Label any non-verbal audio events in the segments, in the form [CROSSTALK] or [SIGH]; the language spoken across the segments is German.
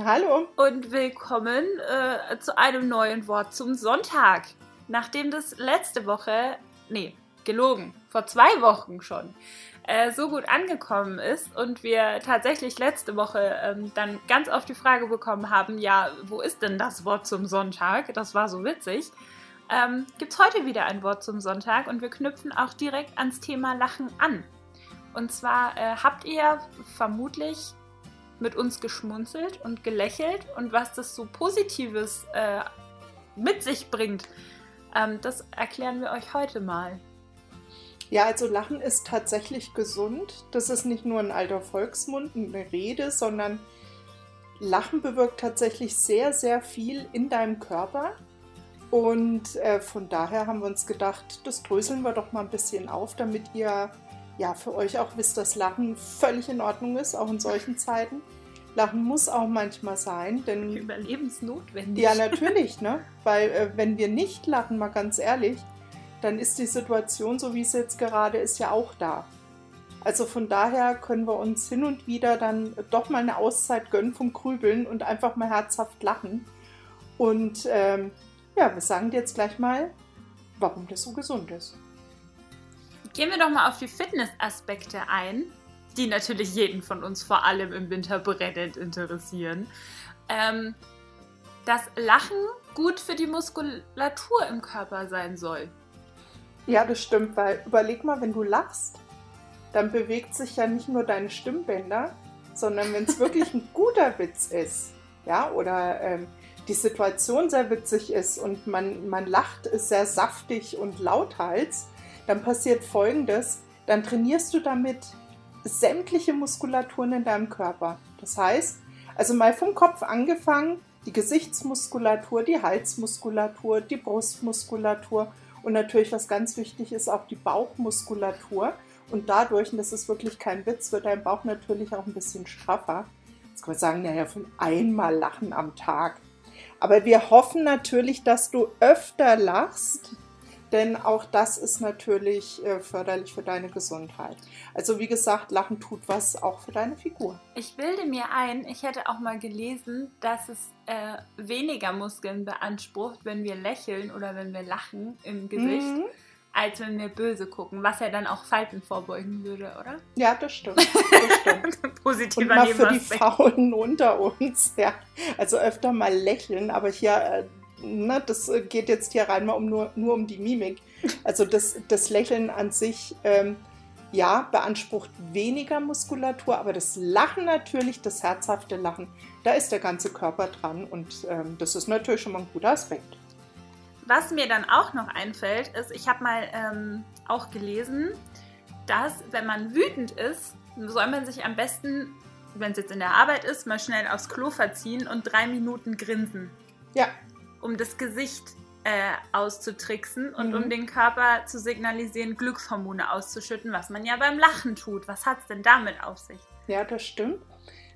Hallo. Und willkommen äh, zu einem neuen Wort zum Sonntag. Nachdem das letzte Woche, nee, gelogen, vor zwei Wochen schon, äh, so gut angekommen ist und wir tatsächlich letzte Woche ähm, dann ganz oft die Frage bekommen haben, ja, wo ist denn das Wort zum Sonntag? Das war so witzig. Ähm, Gibt es heute wieder ein Wort zum Sonntag und wir knüpfen auch direkt ans Thema Lachen an. Und zwar äh, habt ihr vermutlich mit uns geschmunzelt und gelächelt und was das so Positives äh, mit sich bringt, ähm, das erklären wir euch heute mal. Ja, also Lachen ist tatsächlich gesund. Das ist nicht nur ein alter Volksmund, eine Rede, sondern Lachen bewirkt tatsächlich sehr, sehr viel in deinem Körper. Und äh, von daher haben wir uns gedacht, das dröseln wir doch mal ein bisschen auf, damit ihr ja, für euch auch wisst, dass Lachen völlig in Ordnung ist, auch in solchen Zeiten. Lachen muss auch manchmal sein, denn. Überlebensnotwendig. Ja, natürlich, ne? Weil, äh, wenn wir nicht lachen, mal ganz ehrlich, dann ist die Situation, so wie es jetzt gerade ist, ja auch da. Also von daher können wir uns hin und wieder dann doch mal eine Auszeit gönnen vom Grübeln und einfach mal herzhaft lachen. Und ähm, ja, wir sagen dir jetzt gleich mal, warum das so gesund ist. Gehen wir doch mal auf die Fitnessaspekte ein, die natürlich jeden von uns vor allem im Winter brennend interessieren. Ähm, dass Lachen gut für die Muskulatur im Körper sein soll. Ja, das stimmt, weil überleg mal, wenn du lachst, dann bewegt sich ja nicht nur deine Stimmbänder, sondern wenn es wirklich ein [LAUGHS] guter Witz ist, ja, oder ähm, die Situation sehr witzig ist und man, man lacht, ist sehr saftig und lauthals, dann passiert Folgendes, dann trainierst du damit sämtliche Muskulaturen in deinem Körper. Das heißt, also mal vom Kopf angefangen, die Gesichtsmuskulatur, die Halsmuskulatur, die Brustmuskulatur und natürlich, was ganz wichtig ist, auch die Bauchmuskulatur. Und dadurch, und das ist wirklich kein Witz, wird dein Bauch natürlich auch ein bisschen straffer. Jetzt kann man sagen, naja, von einmal lachen am Tag. Aber wir hoffen natürlich, dass du öfter lachst, denn auch das ist natürlich äh, förderlich für deine Gesundheit. Also wie gesagt, Lachen tut was auch für deine Figur. Ich bilde mir ein, ich hätte auch mal gelesen, dass es äh, weniger Muskeln beansprucht, wenn wir lächeln oder wenn wir lachen im Gesicht. Mhm als wenn wir böse gucken, was ja dann auch Falten vorbeugen würde, oder? Ja, das stimmt. Das stimmt. [LAUGHS] Positiver Und mal für die Faulen unter uns, ja. Also öfter mal lächeln, aber hier äh, ne, das äh, geht jetzt hier rein mal um nur, nur um die Mimik. Also das, das Lächeln an sich, ähm, ja, beansprucht weniger Muskulatur, aber das Lachen natürlich, das herzhafte Lachen, da ist der ganze Körper dran und ähm, das ist natürlich schon mal ein guter Aspekt. Was mir dann auch noch einfällt, ist, ich habe mal ähm, auch gelesen, dass wenn man wütend ist, soll man sich am besten, wenn es jetzt in der Arbeit ist, mal schnell aufs Klo verziehen und drei Minuten grinsen. Ja, um das Gesicht äh, auszutricksen und mhm. um den Körper zu signalisieren, Glückshormone auszuschütten, was man ja beim Lachen tut. Was hat es denn damit auf sich? Ja, das stimmt.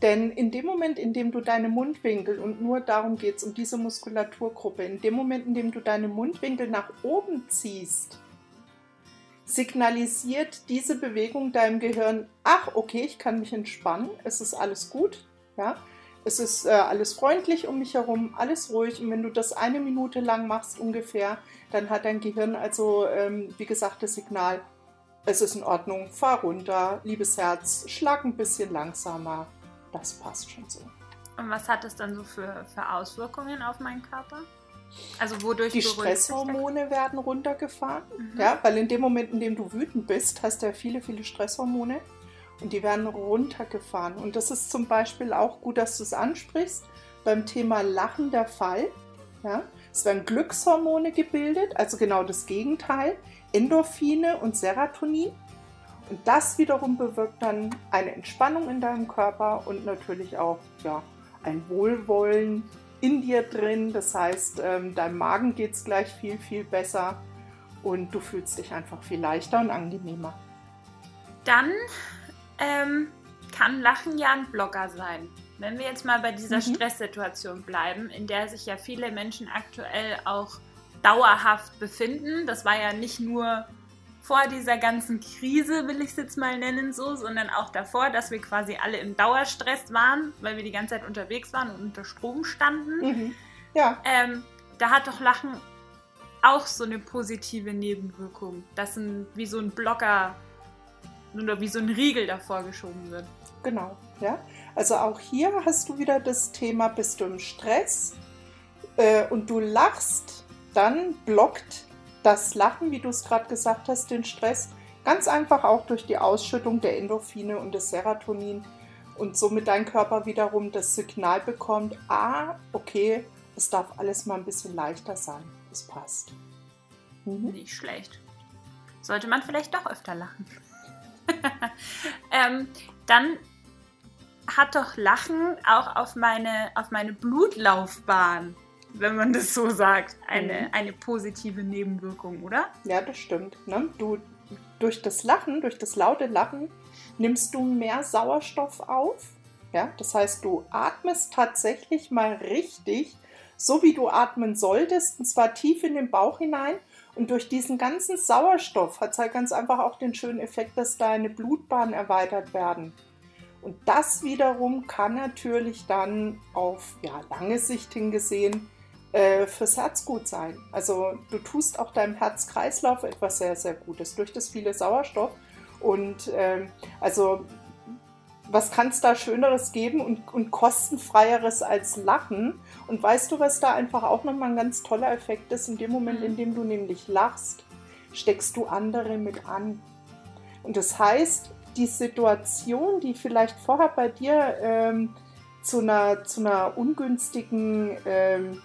Denn in dem Moment, in dem du deine Mundwinkel, und nur darum geht es, um diese Muskulaturgruppe, in dem Moment, in dem du deine Mundwinkel nach oben ziehst, signalisiert diese Bewegung deinem Gehirn, ach, okay, ich kann mich entspannen, es ist alles gut. Ja? Es ist äh, alles freundlich um mich herum, alles ruhig. Und wenn du das eine Minute lang machst ungefähr, dann hat dein Gehirn also, ähm, wie gesagt, das Signal, es ist in Ordnung, fahr runter, liebes Herz, schlag ein bisschen langsamer. Das passt schon so. Und was hat das dann so für, für Auswirkungen auf meinen Körper? Also wodurch die Stresshormone werden runtergefahren, mhm. ja, weil in dem Moment, in dem du wütend bist, hast du ja viele, viele Stresshormone und die werden runtergefahren. Und das ist zum Beispiel auch gut, dass du es ansprichst, beim Thema Lachen der Fall. Ja? Es werden Glückshormone gebildet, also genau das Gegenteil, Endorphine und Serotonin. Und das wiederum bewirkt dann eine Entspannung in deinem Körper und natürlich auch ja, ein Wohlwollen in dir drin. Das heißt, ähm, deinem Magen geht es gleich viel, viel besser und du fühlst dich einfach viel leichter und angenehmer. Dann ähm, kann Lachen ja ein Blogger sein. Wenn wir jetzt mal bei dieser mhm. Stresssituation bleiben, in der sich ja viele Menschen aktuell auch dauerhaft befinden, das war ja nicht nur vor dieser ganzen Krise, will ich es jetzt mal nennen so, sondern auch davor, dass wir quasi alle im Dauerstress waren, weil wir die ganze Zeit unterwegs waren und unter Strom standen. Mhm. Ja. Ähm, da hat doch Lachen auch so eine positive Nebenwirkung, dass ein, wie so ein Blocker oder wie so ein Riegel davor geschoben wird. Genau, ja. Also auch hier hast du wieder das Thema, bist du im Stress äh, und du lachst, dann blockt das Lachen, wie du es gerade gesagt hast, den Stress. Ganz einfach auch durch die Ausschüttung der Endorphine und des Serotonin und somit dein Körper wiederum das Signal bekommt, ah, okay, es darf alles mal ein bisschen leichter sein. Es passt. Mhm. Nicht schlecht. Sollte man vielleicht doch öfter lachen. [LAUGHS] ähm, dann hat doch Lachen auch auf meine, auf meine Blutlaufbahn, wenn man das so sagt, eine, mhm. eine positive Nebenwirkung, oder? Ja, das stimmt. Ne? Du, durch das Lachen, durch das laute Lachen, nimmst du mehr Sauerstoff auf. Ja? Das heißt, du atmest tatsächlich mal richtig, so wie du atmen solltest, und zwar tief in den Bauch hinein. Und durch diesen ganzen Sauerstoff hat es halt ganz einfach auch den schönen Effekt, dass deine Blutbahnen erweitert werden. Und das wiederum kann natürlich dann auf ja, lange Sicht hingesehen äh, fürs Herz gut sein. Also du tust auch deinem Herzkreislauf etwas sehr, sehr Gutes durch das viele Sauerstoff. Und ähm, also was kann es da Schöneres geben und, und kostenfreieres als Lachen? Und weißt du, was da einfach auch nochmal ein ganz toller Effekt ist? In dem Moment, in dem du nämlich lachst, steckst du andere mit an. Und das heißt, die Situation, die vielleicht vorher bei dir ähm, zu, einer, zu einer ungünstigen ähm,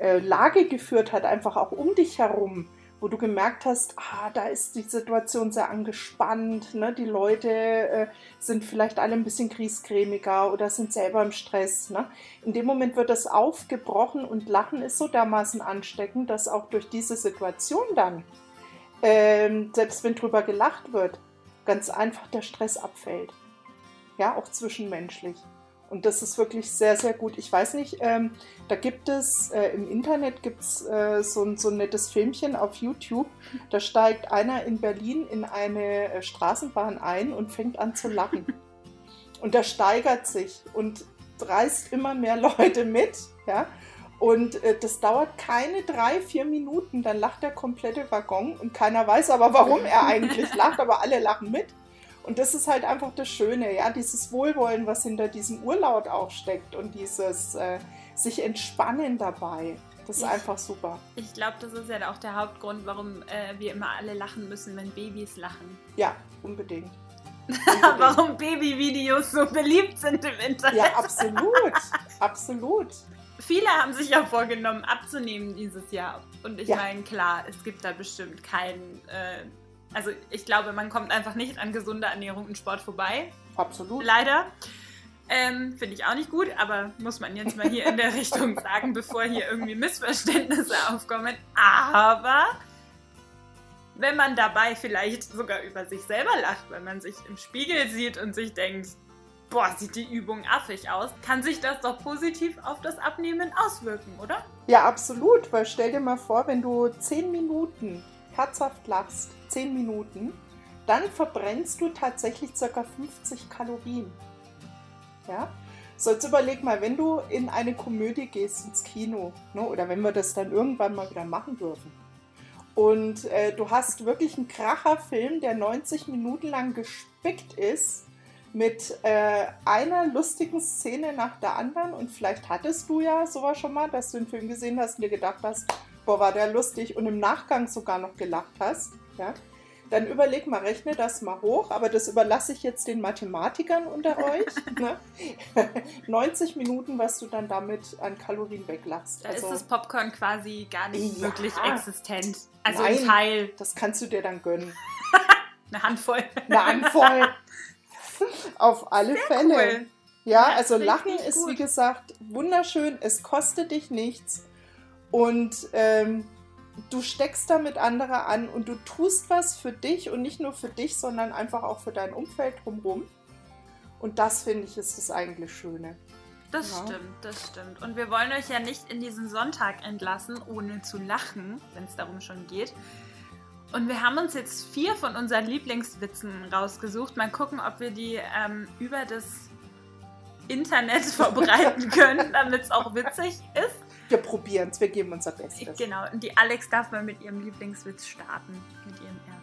äh, Lage geführt hat, einfach auch um dich herum, wo du gemerkt hast, ah, da ist die Situation sehr angespannt, ne? die Leute äh, sind vielleicht alle ein bisschen kriescremiger oder sind selber im Stress. Ne? In dem Moment wird das aufgebrochen und Lachen ist so dermaßen ansteckend, dass auch durch diese Situation dann, ähm, selbst wenn drüber gelacht wird, ganz einfach der Stress abfällt. Ja, auch zwischenmenschlich. Und das ist wirklich sehr, sehr gut. Ich weiß nicht, ähm, da gibt es äh, im Internet gibt's, äh, so, so ein nettes Filmchen auf YouTube. Da steigt einer in Berlin in eine äh, Straßenbahn ein und fängt an zu lachen. Und der steigert sich und reißt immer mehr [LAUGHS] Leute mit. Ja? Und äh, das dauert keine drei, vier Minuten, dann lacht der komplette Waggon und keiner weiß aber, warum er eigentlich lacht, aber alle lachen mit. Und das ist halt einfach das Schöne, ja, dieses Wohlwollen, was hinter diesem Urlaut auch steckt und dieses äh, sich entspannen dabei. Das ist ich, einfach super. Ich glaube, das ist ja auch der Hauptgrund, warum äh, wir immer alle lachen müssen, wenn Babys lachen. Ja, unbedingt. [LAUGHS] unbedingt. warum Babyvideos so beliebt sind im Internet. Ja, absolut. absolut. Viele haben sich ja vorgenommen, abzunehmen dieses Jahr. Und ich ja. meine, klar, es gibt da bestimmt keinen. Äh, also ich glaube, man kommt einfach nicht an gesunder Ernährung und Sport vorbei. Absolut. Leider. Ähm, Finde ich auch nicht gut, aber muss man jetzt mal hier in der Richtung [LAUGHS] sagen, bevor hier irgendwie Missverständnisse aufkommen. Aber wenn man dabei vielleicht sogar über sich selber lacht, wenn man sich im Spiegel sieht und sich denkt, boah, sieht die Übung affig aus, kann sich das doch positiv auf das Abnehmen auswirken, oder? Ja, absolut, weil stell dir mal vor, wenn du 10 Minuten herzhaft lachst, 10 Minuten, dann verbrennst du tatsächlich ca. 50 Kalorien. Ja? So, jetzt überleg mal, wenn du in eine Komödie gehst, ins Kino, ne, oder wenn wir das dann irgendwann mal wieder machen dürfen, und äh, du hast wirklich einen Kracherfilm, der 90 Minuten lang gespickt ist mit äh, einer lustigen Szene nach der anderen. Und vielleicht hattest du ja sowas schon mal, dass du den Film gesehen hast und dir gedacht hast, boah, war der lustig und im Nachgang sogar noch gelacht hast. Ja? Dann überleg mal, rechne das mal hoch, aber das überlasse ich jetzt den Mathematikern unter euch. [LAUGHS] ne? [LAUGHS] 90 Minuten, was du dann damit an Kalorien weglachst. Da also, ist das Popcorn quasi gar nicht ja, wirklich existent. Also nein, ein Teil. Das kannst du dir dann gönnen. [LAUGHS] Eine Handvoll. Eine Handvoll. Auf alle Sehr Fälle. Cool. Ja, ja also Lachen ist, gut. wie gesagt, wunderschön. Es kostet dich nichts. Und ähm, du steckst damit andere an und du tust was für dich und nicht nur für dich, sondern einfach auch für dein Umfeld drumherum. Und das finde ich ist das eigentlich Schöne. Das ja. stimmt, das stimmt. Und wir wollen euch ja nicht in diesen Sonntag entlassen, ohne zu lachen, wenn es darum schon geht. Und wir haben uns jetzt vier von unseren Lieblingswitzen rausgesucht. Mal gucken, ob wir die ähm, über das Internet [LAUGHS] verbreiten können, damit es auch witzig ist. Wir probieren es, wir geben unser Bestes. Genau, und die Alex darf mal mit ihrem Lieblingswitz starten. Mit ihrem ersten.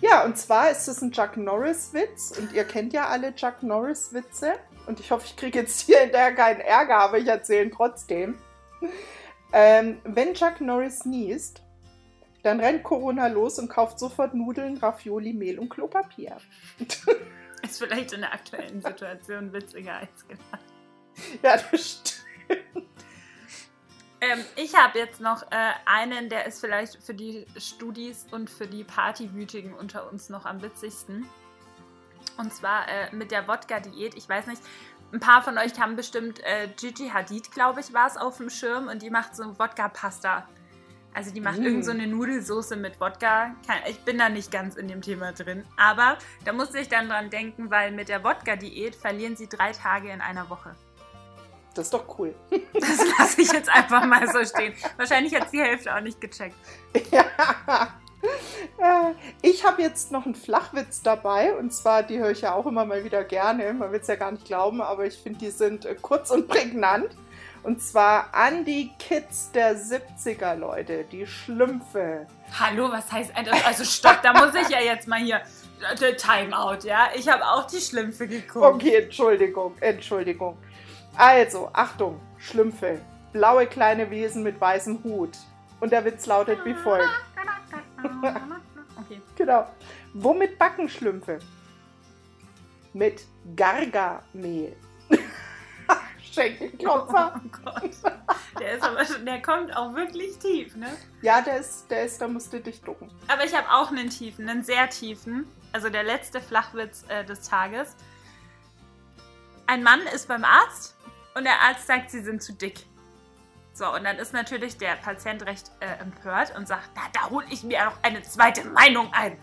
Ja, und zwar ist es ein Chuck Norris-Witz. Und ihr kennt ja alle Chuck Norris-Witze. Und ich hoffe, ich kriege jetzt hier hinterher keinen Ärger, aber ich erzähle ihn trotzdem. Ähm, wenn Chuck Norris niest, dann rennt Corona los und kauft sofort Nudeln, Ravioli, Mehl und Klopapier. [LAUGHS] Ist vielleicht in der aktuellen Situation witziger als gedacht. Ja, das stimmt. Ähm, ich habe jetzt noch äh, einen, der ist vielleicht für die Studis und für die Partywütigen unter uns noch am witzigsten. Und zwar äh, mit der Wodka-Diät. Ich weiß nicht, ein paar von euch haben bestimmt äh, Gigi Hadid, glaube ich, war es auf dem Schirm und die macht so Wodka-Pasta. Also die macht Mm. irgend so eine Nudelsoße mit Wodka. Ich bin da nicht ganz in dem Thema drin. Aber da musste ich dann dran denken, weil mit der Wodka-Diät verlieren sie drei Tage in einer Woche. Das ist doch cool. [LAUGHS] Das lasse ich jetzt einfach mal so stehen. Wahrscheinlich hat die Hälfte auch nicht gecheckt. Ja. Ich habe jetzt noch einen Flachwitz dabei und zwar, die höre ich ja auch immer mal wieder gerne. Man will es ja gar nicht glauben, aber ich finde, die sind äh, kurz und prägnant. Und zwar an die Kids der 70er, Leute, die Schlümpfe. Hallo, was heißt? Also stopp, da muss ich ja jetzt mal hier. äh, Timeout, ja? Ich habe auch die Schlümpfe geguckt. Okay, Entschuldigung, Entschuldigung. Also, Achtung, Schlümpfe. Blaue kleine Wesen mit weißem Hut. Und der Witz lautet wie folgt. [LAUGHS] Okay. Genau. Womit backen Schlümpfe? Mit Gargamehl. [LAUGHS] Schenkelklopfer. Oh Gott. Der ist aber schon, der kommt auch wirklich tief, ne? Ja, der ist, der ist, da musst du dich ducken. Aber ich habe auch einen tiefen, einen sehr tiefen. Also der letzte Flachwitz äh, des Tages. Ein Mann ist beim Arzt und der Arzt sagt, sie sind zu dick. So, und dann ist natürlich der Patient recht äh, empört und sagt, na, da hole ich mir noch eine zweite Meinung ein.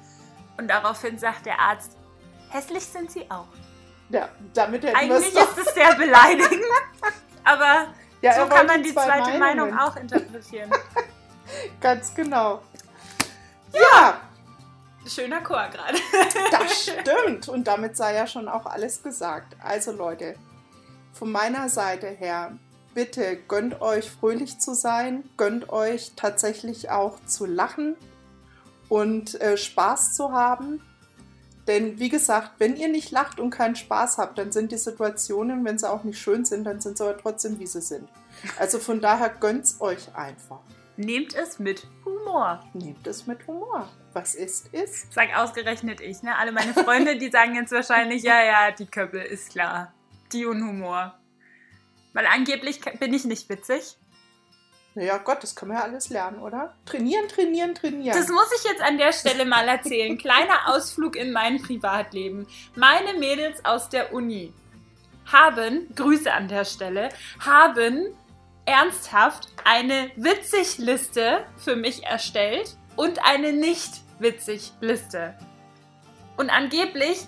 Und daraufhin sagt der Arzt, hässlich sind sie auch. Ja, damit hätten Eigentlich ist es sehr beleidigend, [LAUGHS] aber Ja, so kann man die zwei zweite Meinungen. Meinung auch interpretieren. [LAUGHS] Ganz genau. Ja, Schöner Chor gerade. das [LAUGHS] stimmt. Und damit sei ja schon auch alles gesagt. Also Leute, von meiner Seite her, bitte gönnt euch fröhlich zu sein, gönnt euch tatsächlich auch zu lachen und äh, Spaß zu haben. Denn wie gesagt, wenn ihr nicht lacht und keinen Spaß habt, dann sind die Situationen, wenn sie auch nicht schön sind, dann sind sie aber trotzdem, wie sie sind. Also von daher gönnt's euch einfach. Nehmt es mit Humor. Nehmt es mit Humor. Was ist, ist. Sag ausgerechnet ich, ne? Alle meine Freunde, die sagen jetzt wahrscheinlich, ja, ja, die Köppel ist klar. Die und Humor. Weil angeblich bin ich nicht witzig. Naja, Gott, das können wir ja alles lernen, oder? Trainieren, trainieren, trainieren. Das muss ich jetzt an der Stelle mal erzählen. [LAUGHS] Kleiner Ausflug in mein Privatleben. Meine Mädels aus der Uni haben, Grüße an der Stelle, haben ernsthaft eine Witzig-Liste für mich erstellt und eine Nicht-Witzig-Liste. Und angeblich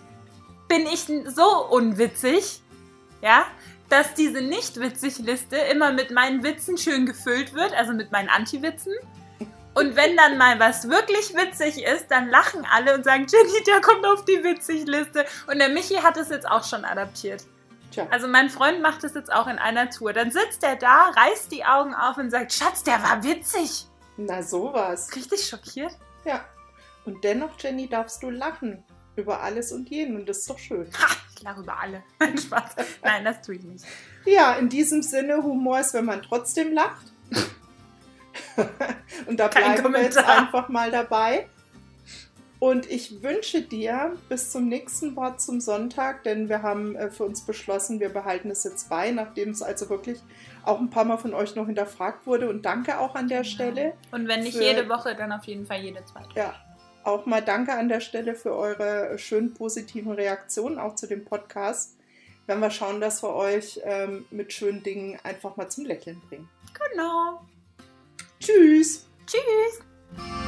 bin ich so unwitzig, ja, dass diese Nicht-Witzig-Liste immer mit meinen Witzen schön gefüllt wird, also mit meinen Anti-Witzen. Und wenn dann mal was wirklich witzig ist, dann lachen alle und sagen, Jenny, der kommt auf die Witzig-Liste. Und der Michi hat es jetzt auch schon adaptiert. Tja, Also mein Freund macht es jetzt auch in einer Tour. Dann sitzt er da, reißt die Augen auf und sagt, Schatz, der war witzig. na sowas. Richtig schockiert. Ja. Und dennoch, Jenny, darfst du lachen. Über alles und jeden. Und das ist doch schön. Ha, ich lache über alle. [LAUGHS] Nein, Spaß. Nein, das tue ich nicht. Ja, in diesem Sinne, Humor ist, wenn man trotzdem lacht. [LAUGHS] und da Kein bleiben wir jetzt Kommentar. einfach mal dabei. Und ich wünsche dir bis zum nächsten Wort zum Sonntag, denn wir haben äh, für uns beschlossen, wir behalten es jetzt bei, nachdem es also wirklich auch ein paar Mal von euch noch hinterfragt wurde. Und danke auch an der Stelle. Und wenn nicht jede Woche, dann auf jeden Fall jede zweite. Ja, auch mal danke an der Stelle für eure schönen positiven Reaktionen auch zu dem Podcast. Wenn wir schauen, dass wir euch ähm, mit schönen Dingen einfach mal zum Lächeln bringen. Genau. Tschüss! Tschüss.